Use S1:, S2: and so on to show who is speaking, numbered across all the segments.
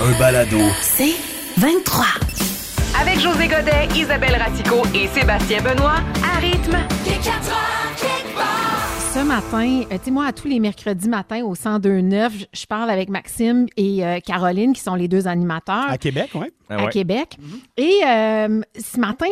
S1: Un balado.
S2: C'est 23.
S3: Avec José Godet, Isabelle Ratico et Sébastien Benoît, à rythme.
S4: Ce matin, euh, tu sais, moi, à tous les mercredis matins au 102.9, je- je parle avec Maxime et euh, Caroline, qui sont les deux animateurs
S5: À Québec, oui.
S4: à Québec. Et euh, ce matin,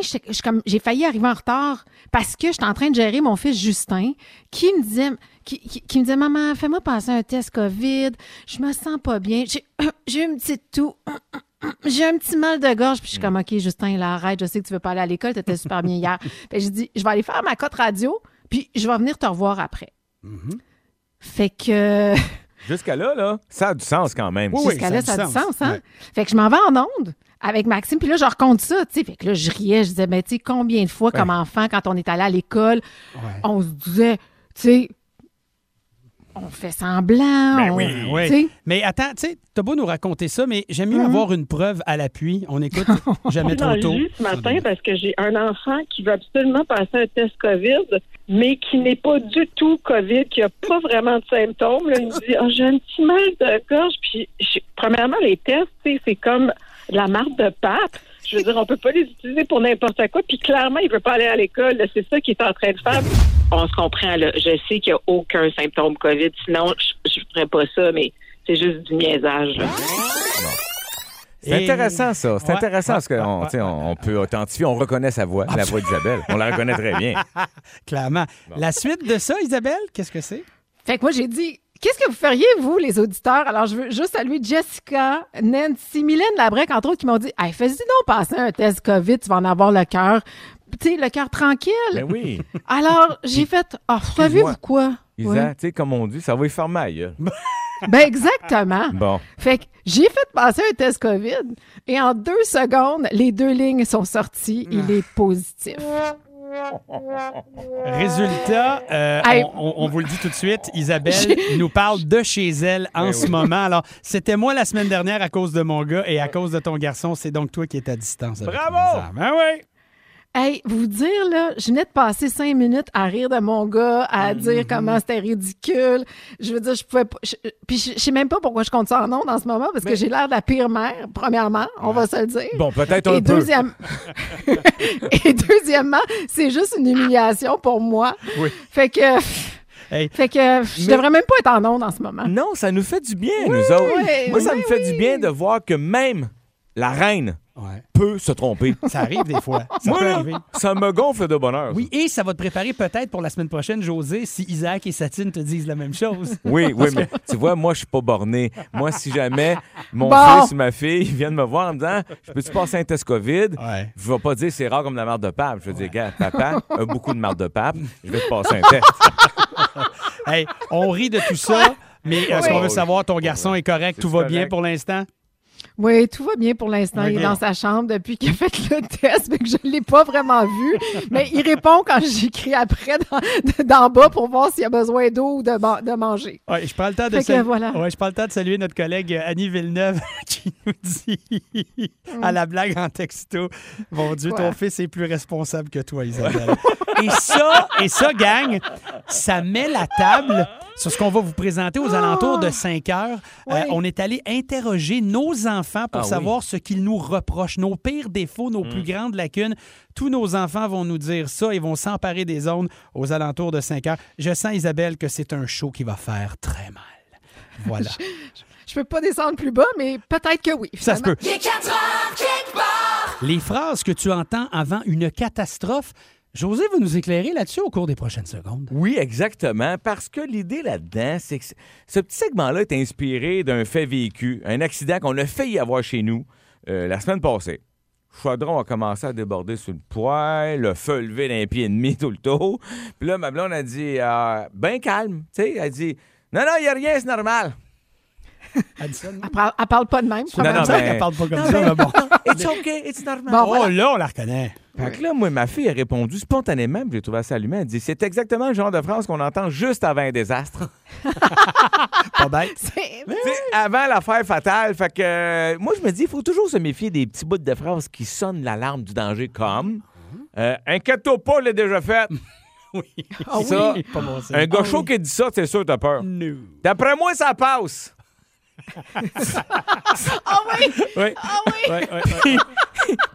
S4: j'ai failli arriver en retard parce que j'étais en train de gérer mon fils Justin, qui me disait, qui, qui- qui me disait, maman, fais-moi passer un test COVID. Je me sens pas bien. J'ai, j'ai une petite toux. J'ai un petit mal de gorge, puis je suis comme, OK, Justin, là, arrête, je sais que tu veux pas aller à l'école, t'étais super bien hier. Fait que j'ai dit, je vais aller faire ma cote radio, puis je vais venir te revoir après. Fait que,
S6: Jusqu'à là, là, ça a du sens quand même.
S5: Oui,
S4: jusqu'à là,
S5: ça
S4: ça
S5: a du sens.
S4: sens, hein?
S5: Ouais.
S4: Fait que je m'en vais en onde avec Maxime, puis là, je raconte ça, tu sais. Fait que là, je riais, je disais, ben, tu sais, combien de fois, comme enfant, quand on est allé à l'école,
S5: Ouais.
S4: on se disait, tu sais, on fait semblant.
S5: Ben
S4: on-
S5: oui, oui. Mais attends, tu sais, t'as beau nous raconter ça, mais j'aime mieux
S4: Mhm.
S5: avoir une preuve à l'appui. On écoute jamais trop tôt.
S7: jus ce matin parce que j'ai un enfant qui veut absolument passer un test COVID, mais qui n'est pas du tout COVID, qui n'a pas vraiment de symptômes. Là, il me dit Ah, J'ai un petit mal de gorge. Puis, premièrement, les tests, tu sais, c'est comme la marque de pape. Je veux dire, on peut pas les utiliser pour n'importe quoi. Puis clairement, il veut pas aller à l'école. C'est ça qu'il est en train de faire. On se comprend. Là. Je sais qu'il n'y a aucun symptôme COVID. Sinon, je ne ferais pas ça, mais c'est juste du niaisage. là.
S6: C'est intéressant, ça. C'est
S5: Ouais,
S6: intéressant
S5: ouais,
S6: parce qu'on
S5: ouais,
S6: on peut authentifier, on reconnaît sa voix, la voix d'Isabelle. On la reconnaît très bien.
S5: Clairement. La suite de ça, Isabelle, qu'est-ce que c'est?
S4: Fait que moi, j'ai dit, qu'est-ce que vous feriez, vous, les auditeurs? Alors, je veux juste saluer Jessica, Nancy, Mylène Labrec, entre autres, qui m'ont dit, hey, fais-y donc passer un test COVID, tu vas en avoir le cœur, tu sais, le cœur tranquille.
S6: Ben oui.
S4: Alors, j'ai fait, ah, savez-vous
S6: Excuse-moi.
S4: quoi?
S6: Isa,
S4: Oui.
S6: tu sais, comme on dit, ça va y faire mal.
S4: Ben, exactement.
S6: Bon.
S4: Fait que j'ai fait passer un test COVID et en deux secondes, les deux lignes sont sorties. Il est positif.
S5: Résultat, euh,
S4: Hey.
S5: on, vous le dit tout de suite, Isabelle nous parle de chez elle en
S6: Ben
S5: ce
S6: oui.
S5: moment. Alors, c'était moi la semaine dernière à cause de mon gars et à cause de ton garçon, c'est donc toi qui es à distance. avec
S6: Bravo!
S5: Ben oui!
S4: Hey, vous dire, là, je venais de passer cinq minutes à rire de mon gars, à dire comment c'était ridicule. Je veux dire, je pouvais pas. je- puis je, je sais même pas pourquoi je compte ça en ondes en ce moment, parce que j'ai l'air de la pire mère, premièrement, on va se le dire.
S6: Bon, peut-être un
S4: Et,
S6: peu.
S4: deuxième... Et deuxièmement, c'est juste une humiliation pour moi.
S5: Oui.
S4: Fait que.
S5: Hey.
S4: Fait que je
S6: Mais-
S4: devrais même pas être en ondes en ce moment.
S6: Non, ça nous fait du bien, nous autres.
S4: oui,
S6: Moi, ça
S4: oui,
S6: me fait du bien de voir que même la reine
S5: Ouais.
S6: peut se tromper.
S5: Ça arrive des fois. Ça
S6: Moi,
S5: peut
S6: là,
S5: arriver.
S6: ça me gonfle de bonheur.
S5: Oui, et ça va te préparer peut-être pour la semaine prochaine, José, si Isaac et Satine te disent la même chose.
S6: Oui, oui, mais tu vois, moi, je suis pas borné. Moi, si jamais mon
S4: Bon.
S6: fils ou ma fille viennent me voir en me disant Je peux-tu passer un test COVID
S5: Ouais.
S6: Je vais pas dire c'est rare comme la marde de pape. Je vais dire, gars, papa a beaucoup de marde de pape. Je vais te passer un test.
S5: Hey, on rit de tout ça, mais est-ce qu'on veut savoir, ton garçon est correct, tout va bien pour l'instant?
S4: Oui, tout va bien pour l'instant. Il est dans sa chambre depuis qu'il a fait le test, mais que je ne l'ai pas vraiment vu. Mais il répond quand j'écris après dans- d'en bas pour voir s'il a besoin d'eau ou de, ma- de manger.
S5: Ouais, je prends le temps de
S4: voilà.
S5: ouais, je prends le temps de saluer notre collègue euh, Annie Villeneuve qui nous dit à la blague en texto Mon Dieu,
S4: Quoi?
S5: ton fils est plus responsable que toi, Isabelle. et ça, et ça, gang, ça met la table sur ce qu'on va vous présenter aux alentours de 5 heures. Euh,
S4: Oui.
S5: on est allé interroger nos enfants pour
S6: Ah oui.
S5: savoir ce qu'ils nous reprochent, nos pires défauts, nos plus grandes lacunes. Tous nos enfants vont nous dire ça et vont s'emparer des zones aux alentours de 5 heures. Je sens, Isabelle, que c'est un show qui va faire très mal. Voilà.
S4: Je peux pas descendre plus bas, mais peut-être que oui.
S5: Ça se peut. Les phrases que tu entends avant une catastrophe, José va nous éclairer là-dessus au cours des prochaines secondes.
S6: Oui, exactement. Parce que l'idée là-dedans, c'est que ce petit segment-là est inspiré d'un fait vécu, un accident qu'on a failli avoir chez nous euh, la semaine passée. Chaudron a commencé à déborder sur le poêle, le feu levé d'un pied et demi tout le tour. Puis là, ma blonde a dit, euh, ben calme, tu sais, elle dit, non, non, il n'y a rien, c'est normal.
S5: Elle non?
S4: Parle, elle parle pas de même.
S6: Non, non, mais-
S5: Elle parle pas comme ça, mais bon.
S6: It's okay, it's normal.
S4: Bon,
S5: Oh,
S4: voilà.
S5: là, on la reconnaît.
S6: Fait que là, moi, ma fille a répondu spontanément, puis j'ai trouvé ça allumé. Elle dit C'est exactement le genre de phrase qu'on entend juste avant un désastre.
S5: Pas bête.
S4: C'est-
S6: Tu sais, avant l'affaire fatale. Fait que euh, moi, je me dis, il faut toujours se méfier des petits bouts de phrases qui sonnent l'alarme du danger, comme euh, Inquiète-toi pas, l'ai déjà fait.
S5: Oui.
S4: Ah oui.
S6: Ça,
S5: Pas bon
S6: un gars chaud qui dit ça, c'est sûr, t'as peur.
S5: No.
S6: D'après moi, ça passe.
S4: Ah oui!
S6: Oui.
S4: Ah oui!
S5: Ouais, ouais, ouais.
S6: Puis,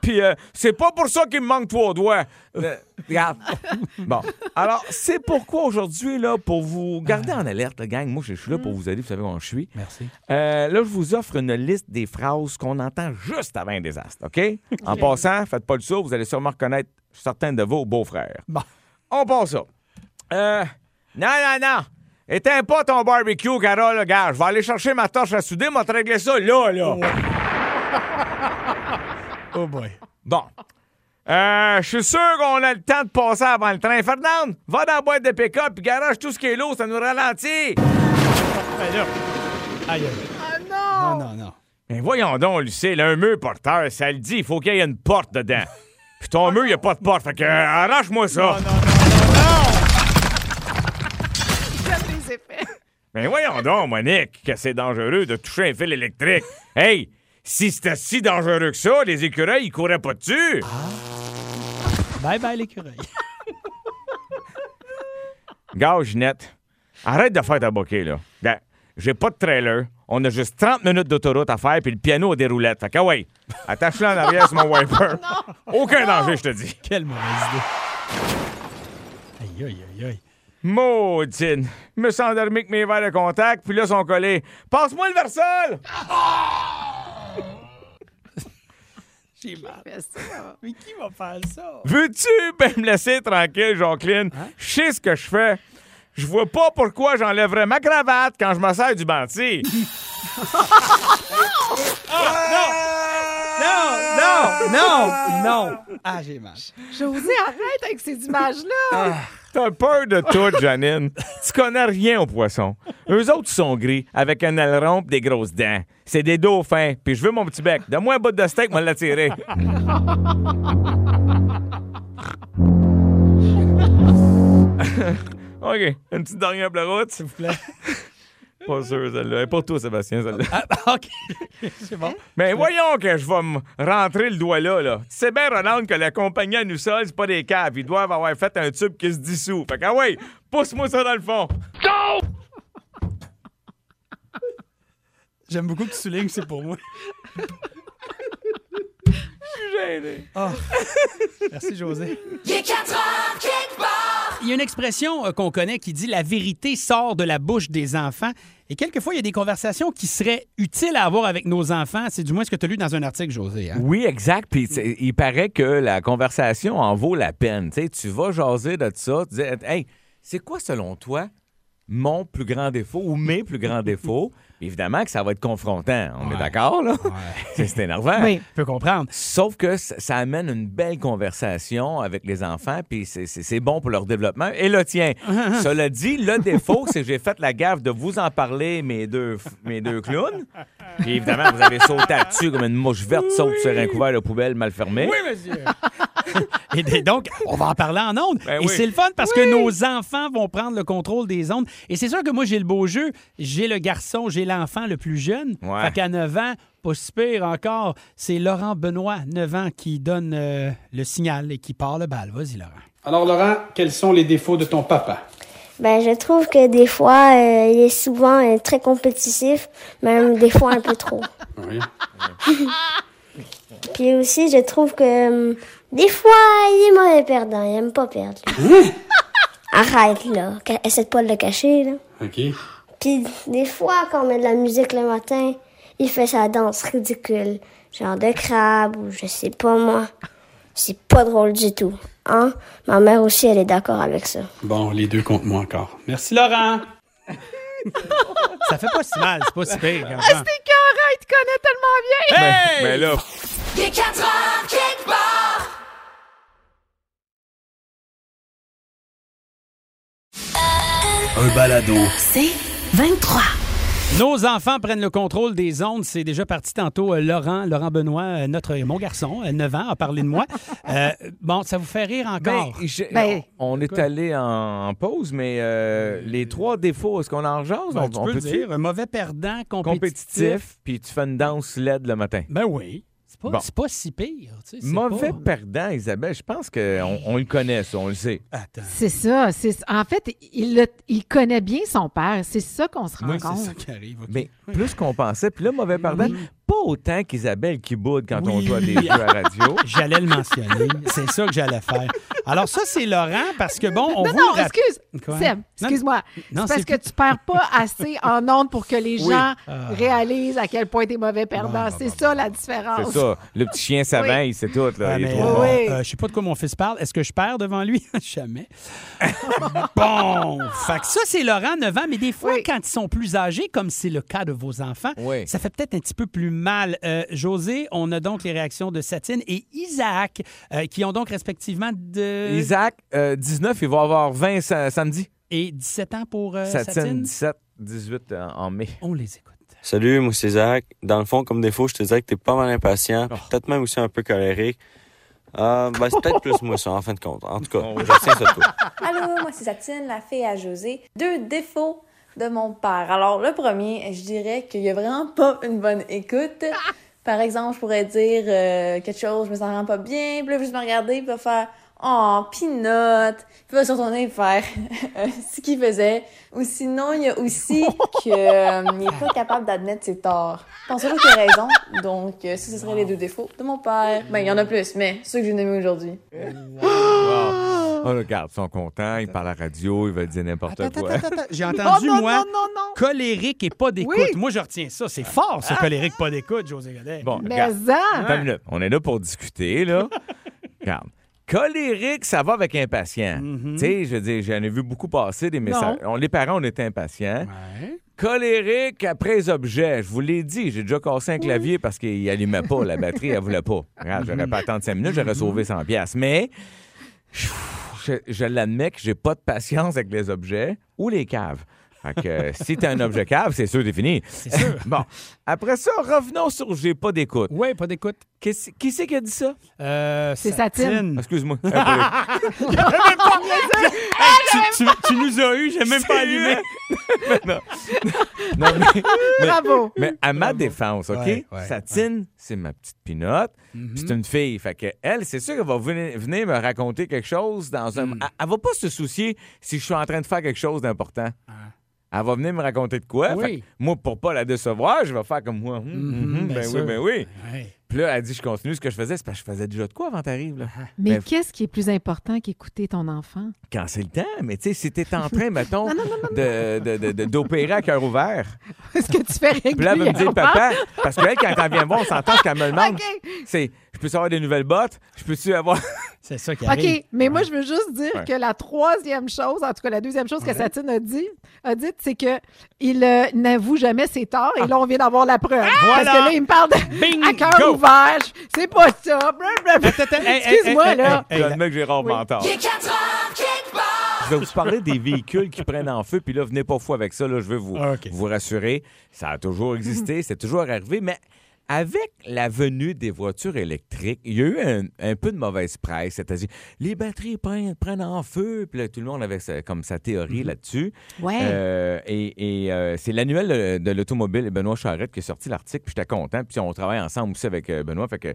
S6: puis, euh, c'est pas pour ça qu'il me manque trois doigts. Euh, regarde. Bon. Alors, c'est pourquoi aujourd'hui, là, pour vous garder en alerte, la gang, moi, je suis là pour vous aider, vous savez comment je suis.
S5: Merci.
S6: Euh, là, je vous offre une liste des phrases qu'on entend juste avant un désastre, OK? En passant, faites pas le saut, vous allez sûrement reconnaître certains de vos beaux-frères.
S5: Bon.
S6: On passe ça. Euh, non, non, non. Éteins pas ton barbecue, Carole, gars. Je vais aller chercher ma torche à souder, m'a te régler ça là, là.
S5: Oh boy.
S6: Bon. Euh, je suis sûr qu'on a le temps de passer avant le train. Fernand, va dans la boîte de pick-up puis garage tout ce qui est lourd, ça nous ralentit.
S5: Là. Aïe, aïe.
S4: Ah
S5: Non,
S4: non!
S5: non, non.
S6: Mais voyons donc, Lucille, un mur porteur, ça le dit, il faut qu'il y ait une porte dedans. Puis ton mur, il n'y a pas de porte, fait que euh, arrache-moi ça.
S4: J'aime les effets.
S6: Mais voyons donc, Monique, que c'est dangereux de toucher un fil électrique. Hey, si c'était si dangereux que ça, les écureuils, ils couraient pas dessus.
S5: Bye bye l'écureuil.
S6: Gars, Ginette, arrête de faire ta bouquet, là. Gars, J'ai pas de trailer. On a juste 30 minutes d'autoroute à faire, puis le piano a des roulettes. Fait que, ah ouais, attache-le en arrière sur mon wiper. Aucun danger, je te dis.
S5: Quelle mauvaise idée. Aïe, aïe, aïe, aïe.
S6: Maudine. Je me suis endormi avec mes verres de contact, puis là, ils sont collés. Passe-moi le versol!
S5: J'ai mal.
S4: Fais ça.
S5: Mais qui va faire ça?
S6: Veux-tu ben me laisser tranquille, Jacqueline? Je sais ce que je fais. Je vois pas pourquoi j'enlèverais ma cravate quand je me sers du banti.
S5: Non, non, non, non. Ah, j'ai mal.
S4: José, arrête avec ces images-là.
S6: T'as peur de tout, Janine. tu connais rien aux poissons. Eux autres, sont gris, avec un aileron pis des grosses dents. C'est des dauphins, puis je veux mon petit bec. Donne-moi un bout de steak, moi l'attirer. OK, une petite dernière pour la route.
S5: S'il vous plaît.
S6: Pas sûr, celle-là. Elle est Pour toi, Sébastien, celle-là.
S5: Ah, OK. C'est bon.
S6: Mais voyons que je vais me rentrer le doigt là, là. Tu sais bien, Ronald, que la compagnie à nous seuls, c'est pas des caves. Ils doivent avoir fait un tube qui se dissout. Fait que, ah ouais, pousse-moi ça dans le fond.
S5: J'aime beaucoup que tu soulignes, c'est pour moi.
S6: Je suis gêné.
S5: Merci, José. Il y a une expression euh, qu'on connaît qui dit la vérité sort de la bouche des enfants. Et quelquefois, il y a des conversations qui seraient utiles à avoir avec nos enfants. C'est du moins ce que tu as lu dans un article, José. hein?
S6: Oui, exact. Puis il paraît que la conversation en vaut la peine. Tu sais, tu vas jaser de ça, tu dis, hey, c'est quoi selon toi mon plus grand défaut ou mes plus grands défauts? Évidemment que ça va être confrontant. On est d'accord, là?
S5: Ouais.
S6: C'est c'est énervant.
S4: Oui.
S5: Je peux comprendre.
S6: Sauf que ça, amène une belle conversation avec les enfants, puis c'est- c'est c'est bon pour leur développement. Et le tien. Cela dit, le défaut, c'est que j'ai fait la gaffe de vous en parler, mes deux, mes deux clowns. Puis évidemment, vous avez sauté là-dessus comme une mouche verte saute sur un couvert de poubelle mal fermé.
S5: monsieur. Et donc, on va en parler en ondes.
S6: Ben
S5: et
S6: oui.
S5: c'est le fun parce que nos enfants vont prendre le contrôle des ondes. Et c'est sûr que moi, j'ai le beau jeu. J'ai le garçon, j'ai l'enfant le plus jeune.
S6: Ouais.
S5: Fait qu'à 9 ans, pas si pire encore, c'est Laurent Benoît, 9 ans, qui donne euh, le signal et qui part le bal. Vas-y, Laurent.
S8: Alors Laurent, quels sont les défauts de ton papa?
S9: Ben, je trouve que des fois, euh, il est souvent euh, très compétitif, même des fois un peu trop.
S8: Oui.
S9: Puis aussi, je trouve que euh, des fois, il est mauvais perdant, il aime pas perdre. lui. Arrête, là. Essaie de pas de le cacher, là.
S8: OK.
S9: Puis des fois, quand on met de la musique le matin, il fait sa danse ridicule. Genre de crabe ou je sais pas moi. C'est pas drôle du tout. Hein? Ma mère aussi, elle est d'accord avec ça.
S8: Bon, les deux contre moi encore. Merci Laurent.
S5: Ça fait pas si mal, c'est pas si pire.
S4: Ah, c'était écœurant, il te connaît tellement bien.
S6: Mais, mais là,
S1: Un balado.
S2: C'est 23.
S5: Nos enfants prennent le contrôle des ondes. C'est déjà parti tantôt. Euh, Laurent, Laurent Benoît, euh, notre, mon garçon, euh, 9 ans, a parlé de moi. Euh, bon, ça vous fait rire encore?
S6: Ben, je-
S4: Ben-
S6: on est allé en, en pause, mais euh, les trois défauts, est-ce qu'on en jase?
S5: Ben,
S6: on,
S5: tu
S6: on
S5: peux le
S6: peut-tu?
S5: dire. Un mauvais perdant, compétitif.
S6: Compétitif, puis tu fais une danse LED le matin.
S5: Ben oui. C'est pas,
S6: Bon.
S5: c'est pas si pire. tu sais, c'est
S6: Mauvais
S5: pas-
S6: perdant, Isabelle, je pense qu'on on le connaît, ça, on le sait.
S5: Attends.
S4: C'est ça. c'est- En fait, il, le- il connaît bien son père. C'est ça qu'on se rend
S5: Moi, c'est
S4: compte.
S5: ça qui arrive. ok.
S6: Mais plus qu'on pensait, puis là, mauvais perdant, pas autant qu'Isabelle qui boude quand on
S5: Oui.
S6: joue à des jeux à la radio.
S5: J'allais le mentionner. C'est ça que j'allais faire. Alors, ça, c'est Laurent, parce que, bon, on
S4: non,
S5: vous
S4: non, excuse.
S5: Quoi?
S4: Seb, excuse-moi.
S5: Non,
S4: C'est parce
S5: c'est
S4: que tu perds pas assez en ondes pour que les
S6: Oui.
S4: gens
S5: Ah.
S4: réalisent à quel point t'es mauvais perdant.
S5: Bon, bon,
S4: c'est
S5: bon,
S4: ça la différence.
S6: C'est ça. Le petit chien savant,
S4: Oui.
S6: il sait tout. Là,
S5: Ah,
S6: il est
S5: mais,
S6: trop
S5: euh, euh, je sais pas de quoi mon fils parle. Est-ce que je perds devant lui? Jamais. bon, fait que ça, c'est Laurent, 9 ans, mais des fois,
S4: Oui.
S5: quand ils sont plus âgés, comme c'est le cas de vos enfants,
S6: Oui.
S5: ça fait peut-être un petit peu plus mal. Euh, José, on a donc les réactions de Satine et Isaac, euh, qui ont donc respectivement de...
S6: Isaac, euh, 19, il va avoir 20 sa- samedi.
S5: et 17 ans pour euh,
S6: Satine,
S5: Satine?
S6: 17, 18 en, en mai.
S5: On les écoute.
S10: Salut, moi c'est Zach. Dans le fond, comme défaut, je te dirais que t'es pas mal impatient,
S6: Oh.
S10: peut-être même aussi un peu colérique. Euh, ben, c'est peut-être plus moi ça, en fin de compte. En tout cas, je retiens ça toi.
S11: Allô, moi c'est Satine, la fille à José. Deux défauts de mon père. Alors, le premier, je dirais qu'il y a vraiment pas une bonne écoute. Par exemple, je pourrais dire euh, quelque chose, je me sens vraiment pas bien, puis là, juste me regarder, puis il va faire Oh, pinote! Puis il va se retourner et faire euh, ce qu'il faisait. Ou sinon, il y a aussi qu'il n'est pas capable d'admettre ses torts. Je pense toujours qu'il a raison. Donc, euh, ça, ce serait les deux défauts de mon père. Ben, il y en a plus, mais ceux que j'ai nommés aujourd'hui.
S6: Wow. Oh, regarde, ils sont contents, ils parlent à la radio, ils veulent dire n'importe quoi.
S5: attends, attends, attends. J'ai entendu,
S4: non,
S5: moi,
S4: non, non, non.
S5: colérique et pas d'écoute.
S4: Oui.
S5: Moi, je retiens ça. C'est fort, ça, colérique, pas d'écoute, José Godet.
S6: Bon,
S4: Mais
S6: regarde.
S4: ça.
S6: On est là pour discuter, là. Regarde. Colérique, ça va avec impatient.
S5: Mhm.
S6: Tu sais, je veux dire, j'en ai vu beaucoup passer des messages. On, les parents, on était impatients.
S5: Ouais.
S6: Colérique après les objets. Je vous l'ai dit, j'ai déjà cassé un clavier parce qu'il allumait pas, la batterie, elle voulait pas. Regarde, j'aurais pas attendu 5 minutes, j'aurais sauvé 100 pièces. Mais je, je l'admets que j'ai pas de patience avec les objets ou les caves. Fait que euh, si t'as un objet cave, c'est sûr, c'est fini.
S5: C'est sûr.
S6: Bon. Après ça, revenons sur j'ai pas d'écoute.
S5: Oui, pas d'écoute.
S6: Qu'est-ce- Qui c'est qui a dit ça?
S5: Euh,
S4: C'est Satine.
S6: Excuse-moi.
S5: tu, tu- tu nous as eu, j'ai même pas allumé.
S6: non. Non, mais, mais-
S4: Bravo.
S6: mais à ma défense, OK?
S5: Ouais, ouais,
S6: Satine, c'est ma petite pinotte.
S5: Mhm.
S6: C'est une fille. Fait que elle, c'est sûr qu'elle va venir, venir me raconter quelque chose dans un.
S5: Mm.
S6: Elle, elle va pas se soucier si je suis en train de faire quelque chose d'important.
S5: Ah.
S6: Elle va venir me raconter de quoi.
S5: Oui.
S6: Fait que moi, pour pas la décevoir, je vais faire comme moi. Hum, hum, hum,
S5: bien
S6: ben oui,
S5: sûr.
S6: ben oui. Puis là, elle dit, je continue ce que je faisais. C'est parce que je faisais déjà de quoi avant t'arrives, là?
S4: Mais
S6: Ben,
S4: qu'est-ce qui est plus important qu'écouter ton enfant?
S6: quand c'est le temps. Mais tu sais, si t'es en train, mettons, de- de- de- de- d'opérer à cœur ouvert,
S4: Est-ce que tu fais
S6: puis là, elle va me dire,
S4: régulièrement?
S6: papa, parce qu'elle, quand elle vient me voir, on s'entend ce qu'elle me demande.
S4: OK.
S6: C'est, je peux avoir des nouvelles bottes? Je peux-tu avoir.
S5: C'est ça qui arrive.
S4: OK, mais moi, je veux juste dire
S6: Ouais.
S4: que la troisième chose, en tout cas la deuxième chose que Satine a dit, a dit, c'est que il euh, n'avoue jamais ses torts. Et là, on vient d'avoir la preuve. Parce
S5: Voilà.
S4: que là, il me parle de
S5: Bingo.
S4: à cœur ouvert. C'est pas ça. Excuse-moi,
S5: hey,
S4: là.
S6: Je
S5: hey,
S6: admets que j'ai rarement tort. Je vais vous parler des véhicules qui prennent en feu, puis là, venez pas fou avec ça, là, je veux vous,
S5: Ah,
S6: vous rassurer. Ça a toujours existé, c'est toujours arrivé, mais avec la venue des voitures électriques, il y a eu un, un peu de mauvaise presse, c'est-à-dire les batteries prennent, prennent en feu, puis là, tout le monde avait sa- comme sa théorie là-dessus.
S4: Ouais.
S6: Euh, et et, euh, c'est l'annuel de, l'automobile et Benoît Charrette qui a sorti l'article, puis j'étais content, puis on travaille ensemble aussi avec euh, Benoît, fait que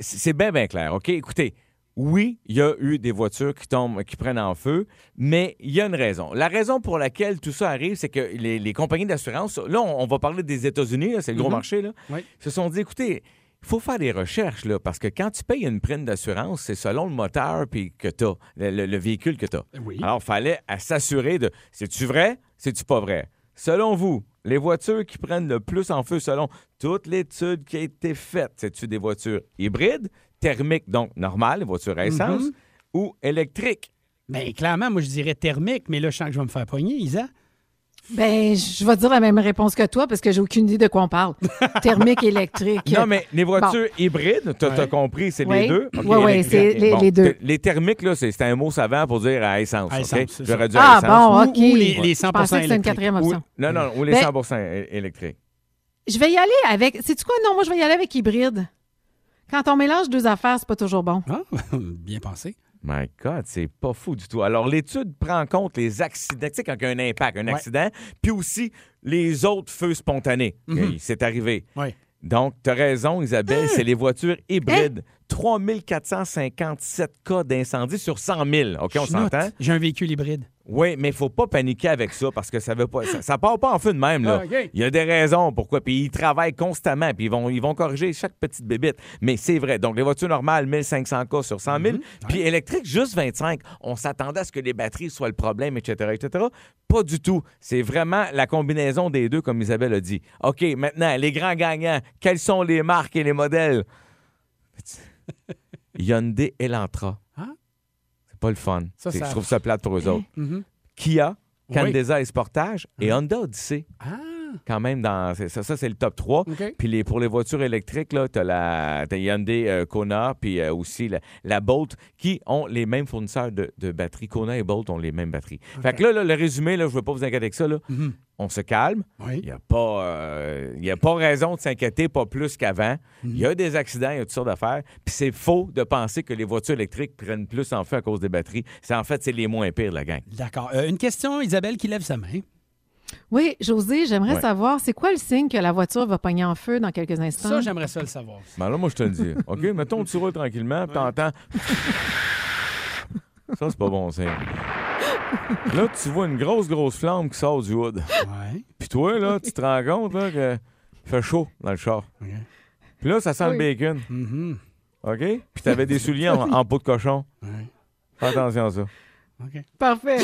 S6: c'est bien, bien clair. OK, écoutez, oui, il y a eu des voitures qui tombent, qui prennent en feu, mais il y a une raison. La raison pour laquelle tout ça arrive, c'est que les, les compagnies d'assurance, là, on, on va parler des États-Unis, c'est le gros
S5: Mhm.
S6: marché, là,
S5: Oui.
S6: se sont dit, écoutez, il faut faire des recherches, là, parce que quand tu payes une prime d'assurance, c'est selon le moteur puis que tu le, le- le véhicule que tu as.
S5: Oui.
S6: Alors, il fallait s'assurer de c'est-tu vrai, c'est-tu pas vrai? Selon vous, les voitures qui prennent le plus en feu, selon toute l'étude qui a été faite, c'est-tu des voitures hybrides, thermiques, donc normales, les voitures à essence,
S5: Mhm.
S6: ou électriques?
S5: Ben, clairement, moi, je dirais thermique, mais là, je sens que je vais me faire pogner, Isa.
S4: Ben, je vais dire la même réponse que toi parce que j'ai aucune idée de quoi on parle. Thermique, électrique.
S6: Non, mais les voitures
S4: Bon.
S6: hybrides, t'as as compris, c'est les deux?
S4: Oui, oui,
S6: électrique.
S4: c'est les- les deux.
S6: Les thermiques, là, c'est c'est un mot savant pour dire à essence.
S5: À
S6: OK?
S5: essence,
S6: J'aurais dû à
S4: Ah,
S6: essence.
S4: bon,
S5: Ou-
S4: OK.
S5: ou les- les
S4: Je pensais que
S5: 100%
S4: c'était une quatrième
S6: Ou-
S4: option.
S6: non, non, ou les
S4: Ben-
S6: 100 é- électriques.
S4: Je vais y aller avec. Sais-tu quoi? Non, moi, je vais y aller avec hybride. Quand on mélange deux affaires, c'est pas toujours bon.
S5: Ah, bien pensé.
S6: My God, c'est pas fou du tout. Alors, l'étude prend en compte les accidents, tu sais, quand il y a un impact, un
S5: Ouais.
S6: accident, puis aussi les autres feux spontanés. OK, C'est arrivé.
S5: Oui.
S6: Donc, tu as raison, Isabelle,
S4: Hein?
S6: c'est les voitures hybrides. 3457 cas d'incendie sur 100 000. OK, on s'entend?
S5: J'ai un véhicule hybride.
S6: Oui, mais il faut pas paniquer avec ça parce que ça veut pas ça, ça part pas en feu de même là.
S5: Ah.
S6: Il y a des raisons pourquoi puis ils travaillent constamment puis ils vont ils vont corriger chaque petite bébite. Mais c'est vrai. Donc les voitures normales 1500 cas sur 100 000 puis électriques juste 25. On s'attendait à ce que les batteries soient le problème etc. etc. Pas du tout. C'est vraiment la combinaison des deux comme Isabelle a dit. OK, maintenant les grands gagnants, quelles sont les marques et les modèles? Hyundai Elantra.
S5: Ah.
S6: C'est pas le fun.
S5: Ça,
S6: C'est-
S5: ça-
S6: Je trouve ça plate pour eux autres.
S5: Mhm.
S6: Kia,
S5: Oui.
S6: Candesa et Sportage et Honda Odyssey.
S5: Ah,
S6: Quand même, dans ça, ça c'est le top 3.
S5: OK.
S6: Puis les, pour les voitures électriques, tu as la Hyundai euh, Kona, puis euh, aussi la, la Bolt, qui ont les mêmes fournisseurs de, de batteries. Kona et Bolt ont les mêmes batteries. Fait que là, là, le résumé, là, je ne veux pas vous inquiéter avec ça. Là.
S5: Mhm.
S6: On se calme.
S5: Oui.
S6: Il n'y a, pas, euh, il y a pas raison de s'inquiéter, pas plus qu'avant.
S5: Mhm.
S6: Il y a des accidents, il y a toutes sortes d'affaires. Puis c'est faux de penser que les voitures électriques prennent plus en feu à cause des batteries. C'est en fait, c'est les moins pires, la gang.
S5: D'accord. Une question, Isabelle, qui lève sa main.
S4: Oui, José, j'aimerais
S6: Ouais.
S4: savoir, c'est quoi le signe que la voiture va pogner en feu dans quelques instants?
S5: Ça, j'aimerais ça le savoir.
S6: Ben là, moi, je te le dis. OK, mettons, tu roules tranquillement, puis t'entends. Ça, c'est pas bon signe. Là, tu vois une grosse, grosse flamme qui sort du hood.
S5: Ouais.
S6: Puis toi, là, tu te rends compte là, que fait chaud dans le char.
S5: OK.
S6: Puis là, ça sent
S4: Oui.
S6: le bacon.
S5: Mhm.
S6: OK? Puis t'avais des souliers en, en peau de cochon.
S5: Ouais.
S6: Fais attention à ça.
S5: OK.
S4: Parfait.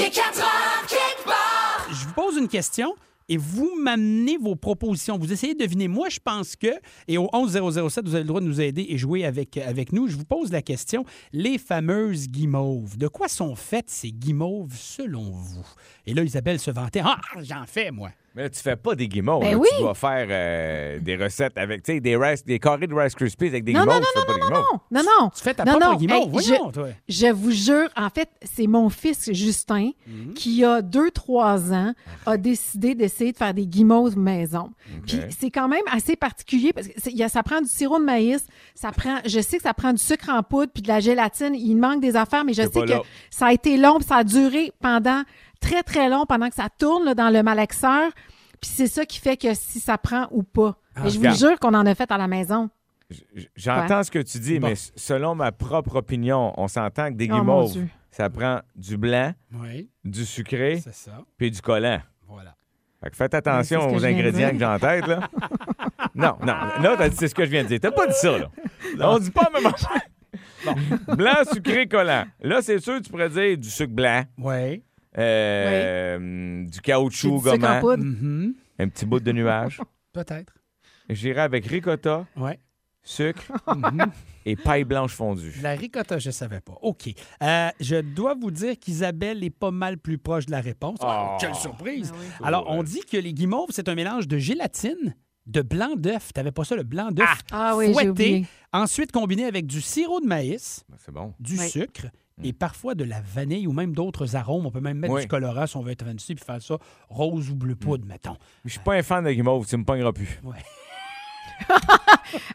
S5: Pose une question et vous m'amenez vos propositions. Vous essayez de deviner. Moi, je pense que, et au 11007, vous avez le droit de nous aider et jouer avec, avec nous. Je vous pose la question. Les fameuses guimauves, de quoi sont faites ces guimauves selon vous? Et là, Isabelle se vantait. Ah, j'en fais, moi.
S6: Mais là, tu fais pas des guimauves.
S4: Ben
S6: là.
S4: oui.
S6: Tu dois faire euh, des recettes avec, des, rice- des carrés de Rice Krispies avec des
S4: Non, non,
S6: guimauves.
S4: non,
S6: tu fais pas des guimauves.
S4: Non, non, non.
S5: Tu fais ta
S4: non,
S5: propre
S4: non.
S5: guimauve.
S4: Hey,
S5: Voyons,
S4: je,
S5: toi.
S4: je vous jure, en fait, c'est mon fils Justin qui, a 2-3 ans, a décidé d'essayer de faire des guimauves maison. Puis c'est quand même assez particulier parce que y a- ça prend du sirop de maïs, ça prend, je sais que ça prend du sucre en poudre puis de la gélatine. Il manque des affaires, mais je sais que
S6: là.
S4: ça a été long, puis ça a duré pendant très, très long, pendant que ça tourne là, dans le malaxeur. Puis c'est ça qui fait que si ça prend ou pas. Mais je vous
S6: Ah, regarde.
S4: jure qu'on en a fait à la maison.
S6: J'entends ce que tu dis,
S5: Bon.
S6: mais selon ma propre opinion, on s'entend que des
S4: Oh,
S6: guimauves, ça prend du blanc,
S5: Oui,
S6: du sucré, puis du collant.
S5: Voilà.
S6: Fait que faites attention
S4: que
S6: aux ingrédients que j'ai en tête, là. non, non. Là, t'as dit c'est ce que je viens de dire. T'as pas dit ça, là. On dit pas même affaire. Blanc, sucré, collant. Là, c'est sûr, tu pourrais dire du sucre blanc,
S5: Oui.
S6: Euh, du caoutchouc
S4: C'est du sucre en
S6: gommant,
S4: poudre.
S5: Mhm.
S6: un petit bout de nuage.
S5: Peut-être.
S6: J'irai avec ricotta,
S5: Oui.
S6: sucre
S5: Mhm.
S6: et paille blanche fondue.
S5: La ricotta, je ne savais pas. OK. Euh, je dois vous dire qu'Isabelle est pas mal plus proche de la réponse. Oh,
S6: Oh.
S5: quelle surprise!
S4: Ben oui.
S5: Alors, on dit que les guimauves, c'est un mélange de gélatine, de blanc d'œuf. T'avais pas ça, le blanc d'œuf
S4: Ah oui, j'ai
S5: fouetté.
S4: oublié.
S5: Ensuite, combiné avec du sirop de maïs,
S6: Ben, C'est bon.
S5: du
S4: Oui.
S5: sucre et parfois de la vanille ou même d'autres arômes. On peut même mettre
S6: Oui.
S5: du colorant si on veut être fancy puis faire ça rose ou bleu poudre, mettons.
S6: Je suis pas un fan de guimauve, tu me pogneras plus.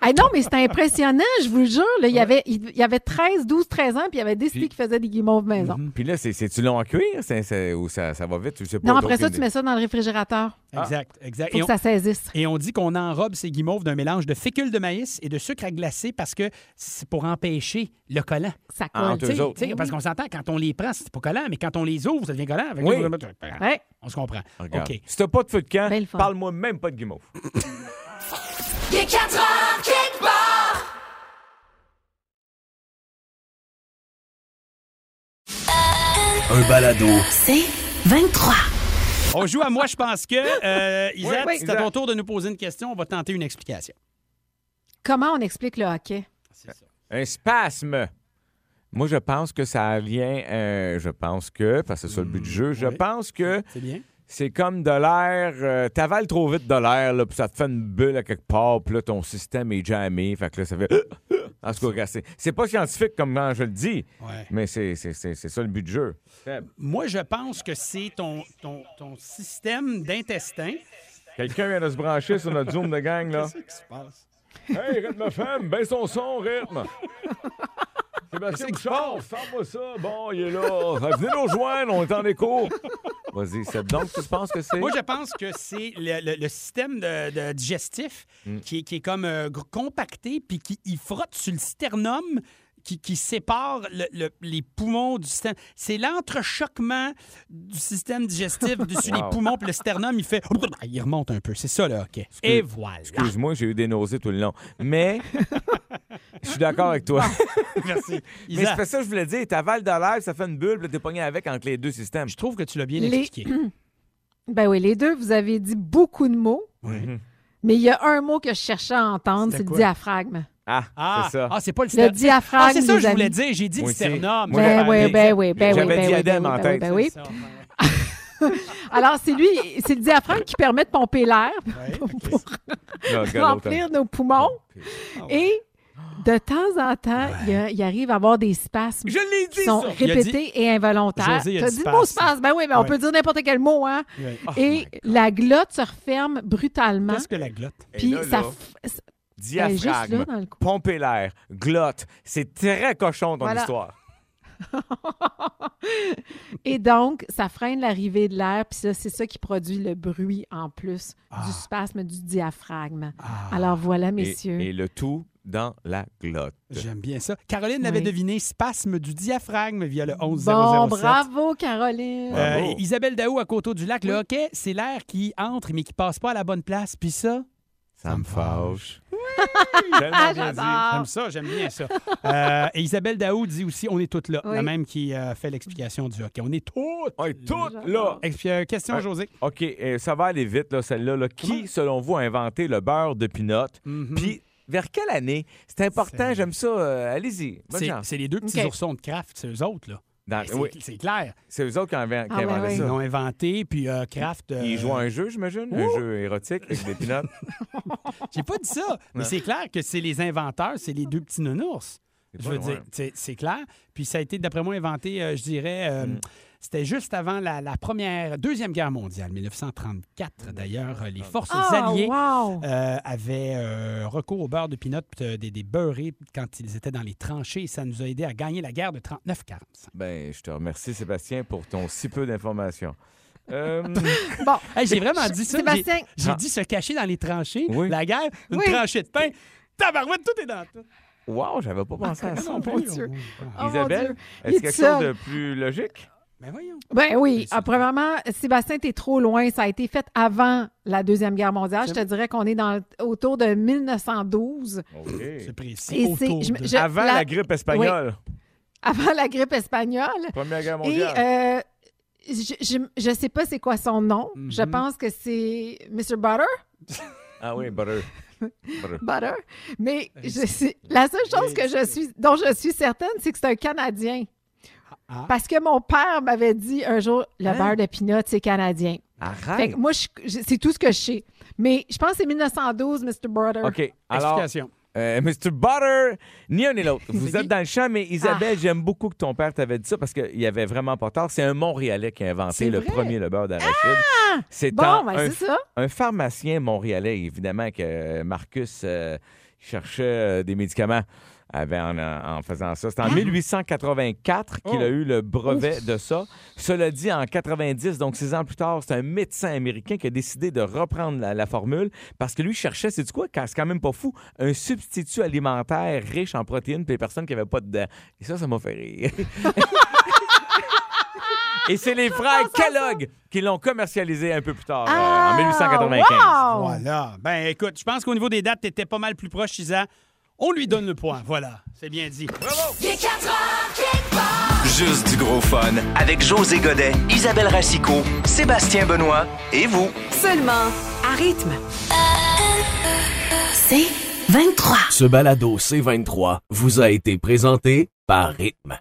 S4: Ah non, mais c'était impressionnant, je vous le jure. là. il, y avait, il, y avait 13, 12, 13 ans, puis il avait décidé qu'il faisait des guimauves maison.
S6: Puis là, c'est- c'est-tu long à cuire c'est- ça, ça va vite? Je sais pas.
S4: Non, après ça, tu mets ça dans le réfrigérateur.
S5: Exact, exact.
S4: Faut
S5: Et
S4: que
S5: on,
S4: ça saisisse.
S5: et on dit qu'on enrobe ces guimauves d'un mélange de fécule de maïs et de sucre à glacer parce que c'est pour empêcher le collant.
S4: Ça
S6: Ah,
S4: colle.
S5: Parce qu'on s'entend, quand on les prend, c'est pas collant, mais quand on les ouvre, ça devient collant.
S6: Oui.
S5: on-
S4: Ouais.
S5: On se comprend.
S6: Regarde.
S5: OK.
S6: Si t'as pas de feu de camp, parle-moi même pas de guimauve.
S1: Un balado.
S2: C'est 23.
S5: On joue à moi, je pense que. Euh, Isaac,
S6: Oui, oui,
S5: c'est à ton tour de nous poser une question. On va tenter une explication.
S4: Comment on explique le hockey?
S5: C'est ça.
S6: Un spasme. Moi, je pense que ça vient. euh, je pense que, parce que c'est ça le but du jeu, je
S5: Oui.
S6: pense que
S5: C'est bien?
S6: C'est comme de l'air. euh, T'avales trop vite de l'air, là, puis ça te fait une bulle à quelque part, puis là, ton système est jammé. Fait que là, ça fait. En tout cas, c'est- c'est pas scientifique comme quand je le dis,
S5: Ouais.
S6: mais c'est c'est- c'est- c'est ça le but du jeu.
S5: Moi, je pense que c'est ton, ton, ton système d'intestin.
S6: Quelqu'un vient de se brancher sur notre Zoom de gang, là.
S5: Qu'est-ce qui se passe?
S6: Hey, rythme FM, baisse ton son, rythme. Sébastien Bouchard, ferme-moi ça. Bon, il est là. Venez nous rejoindre, on est en écho. Vas-y, c'est donc tu penses que c'est?
S5: Moi, je pense que c'est le, le- le système de, de digestif
S6: Mm.
S5: qui, est, qui est comme euh, compacté, puis qui il frotte sur le sternum. Qui, qui sépare le- le- les poumons du système. C'est l'entrechoquement du système digestif dessus les poumons, puis le sternum, il fait. Il remonte un peu. C'est ça, là, OK. Et voilà.
S6: Excuse-moi, j'ai eu des nausées tout le long. Mais, je suis d'accord avec toi.
S5: Merci.
S6: Mais c'est pas ça que je voulais dire. T'avales de l'air, ça fait une bulle, t'es pogné avec entre les deux systèmes.
S5: Je trouve que tu l'as bien
S4: Les-
S5: expliqué.
S4: Ben oui, les deux, vous avez dit beaucoup de mots,
S6: Mhm.
S4: Mais il y a un mot que je cherchais à entendre, c'est le diaphragme.
S6: Ah,
S5: Ah,
S6: c'est ça.
S5: ah, c'est pas le
S4: Le
S5: sternum.
S4: diaphragme,
S5: Ah, c'est ça que je voulais
S4: amis.
S5: dire. J'ai dit le sternum.
S4: Ben oui, ben oui, ben oui.
S6: J'avais
S4: ben oui,
S6: diadème
S4: ben
S6: en
S4: oui,
S6: tête.
S4: ben oui. Alors, c'est lui, c'est le diaphragme qui permet de pomper l'air
S5: ouais,
S4: pour remplir nos poumons.
S5: Ah
S4: Et de temps en temps, il, il arrive à avoir des spasmes
S6: Je l'ai dit,
S4: qui sont
S6: ça.
S4: Répétés et involontaires.
S5: José, il a
S4: T'as
S5: dit
S4: le mot
S5: spasme.
S4: Ben oui, mais on
S5: Ouais.
S4: peut dire n'importe quel mot, hein?
S5: Ouais. Oh
S4: et la glotte se referme brutalement.
S5: Qu'est-ce que la glotte?
S4: Puis
S6: là,
S4: ça,
S6: là,
S4: f- ça-
S6: diaphragme,
S4: juste là, dans
S6: pomper l'air, glotte. C'est très cochon, ton
S4: Voilà.
S6: histoire.
S4: Et donc, ça freine l'arrivée de l'air, puis ça, c'est ça qui produit le bruit en plus
S5: Ah.
S4: du spasme du diaphragme. Alors voilà,
S6: Et,
S4: messieurs.
S6: et le tout dans la glotte.
S5: J'aime bien ça. Caroline l'avait
S4: Oui.
S5: deviné, spasme du diaphragme via le 11
S4: Bon, bravo, Caroline.
S5: Euh,
S6: Bravo.
S5: Isabelle Daou à Coteau du Lac, le hockey, c'est l'air qui entre mais qui passe pas à la bonne place. Puis ça,
S6: Ça me fâche.
S4: Ah, j'adore.
S5: j'aime ça, j'aime bien ça. Euh, et Isabelle Daou dit aussi, on est toutes là.
S4: Oui.
S5: La même qui euh, fait l'explication du hockey. On est toutes.
S6: On est toutes là.
S5: Euh, question,
S6: Ouais.
S5: José.
S6: OK, euh, ça va aller vite, là, celle-là. là. Qui, selon vous, a inventé le beurre de pinot?
S5: Mhm.
S6: Puis, vers quelle année? C'est important, j'aime ça. euh, Allez-y.
S5: C'est les deux petits oursons de Kraft, c'est eux autres, là.
S6: Dans-
S5: C'est
S6: oui,
S5: c'est clair.
S6: c'est eux autres qui ont inven- qui
S4: Ah,
S6: ont inventé
S4: ouais.
S5: Ils
S6: ça.
S5: l'ont inventé, puis euh, Kraft. euh,
S6: Ils jouent à un jeu, j'imagine? Un jeu érotique avec des pinottes?
S5: J'ai pas dit ça, mais c'est clair que c'est les inventeurs, c'est les deux petits nounours.
S6: C'est
S5: Je veux
S6: loin.
S5: dire, c'est c'est clair. Puis ça a été, d'après moi, inventé, euh, je dirais, euh,
S6: Mm.
S5: C'était juste avant la, la première, deuxième guerre mondiale, 1934 d'ailleurs. euh, Les forces
S4: Ah,
S5: alliées
S4: wow.
S5: euh, avaient euh, recours au beurre de pinot, euh, des, des beurrés quand ils étaient dans les tranchées. Et ça nous a aidé à gagner la guerre de 39-45.
S6: Ben, je te remercie, Sébastien, pour ton si peu d'informations. Euh,
S4: Bon,
S5: Hey, J'ai vraiment dit ça. J'ai-
S4: Sébastien,
S5: J'ai
S6: Ah.
S5: dit se cacher dans les tranchées.
S6: Oui.
S5: La guerre, une
S4: Oui.
S5: tranchée de pain. Tabarouette, tout est dans tout.
S6: wow, j'avais pas pensé à ça.
S4: Oh, mon Dieu. Oh, mon
S6: Isabelle, est-ce
S4: est
S6: quelque chose de plus logique?
S5: Ben voyons.
S4: Ben oui. Ah, premièrement, Sébastien, t'es trop loin. Ça a été fait avant la Deuxième Guerre mondiale. Je te dirais qu'on est dans, autour de 1912.
S6: OK.
S5: C'est précis.
S4: Et
S5: Autour
S4: je-
S5: de-
S4: je-
S6: Avant
S4: la-
S6: la grippe espagnole.
S4: Avant la grippe espagnole.
S6: Première guerre
S4: Et
S6: mondiale.
S4: euh, je, je, je sais pas c'est quoi son nom. Je
S5: Mhm.
S4: pense que c'est Mr. Butter.
S6: Ah oui, butter. Butter.
S4: Butter. Mais je sais- la seule chose que je suis, dont je suis certaine, c'est que c'est un Canadien.
S5: Ah.
S4: Parce que mon père m'avait dit un jour, le
S6: Hein?
S4: beurre de pinot, c'est canadien. Fait
S6: Arrête.
S4: que moi, je- je- c'est tout ce que je sais. Mais je pense que c'est 1912, Mr. Butter.
S6: OK. Alors,
S5: Explication.
S6: euh, Mr. Butter, ni un ni l'autre. Vous êtes dans le champ, mais
S4: Ah.
S6: Isabelle, j'aime beaucoup que ton père t'avait dit ça parce qu'il avait vraiment pas tort. C'est un Montréalais qui a inventé
S4: C'est
S6: le
S4: vrai?
S6: premier le beurre d'arachide. C'est
S4: Bon,
S6: un,
S4: ben
S6: un,
S4: c'est ça.
S6: un pharmacien montréalais, évidemment, que Marcus euh, cherchait euh, des médicaments avait en, en faisant ça. C'est en 1884 qu'il a eu le brevet de ça. Cela dit, en 90, donc six ans plus tard, c'est un médecin américain qui a décidé de reprendre la, la formule parce que lui cherchait, c'est quoi, c'est quand même pas fou, un substitut alimentaire riche en protéines pour les personnes qui n'avaient pas de dents. Et ça, ça m'a fait rire. Et c'est les frères Kellogg qui l'ont commercialisé un peu plus tard, euh,
S4: Ah,
S6: en 1895.
S4: wow!
S5: Voilà. Ben écoute, je pense qu'au niveau des dates, t'étais pas mal plus proche, Isa. On lui donne le point. Voilà. C'est bien dit.
S1: Juste du gros fun avec José Godet, Isabelle Racicot, Sébastien Benoît et vous.
S3: Seulement à rythme.
S2: C'est 23.
S12: Ce balado C23 vous a été présenté par Rythme.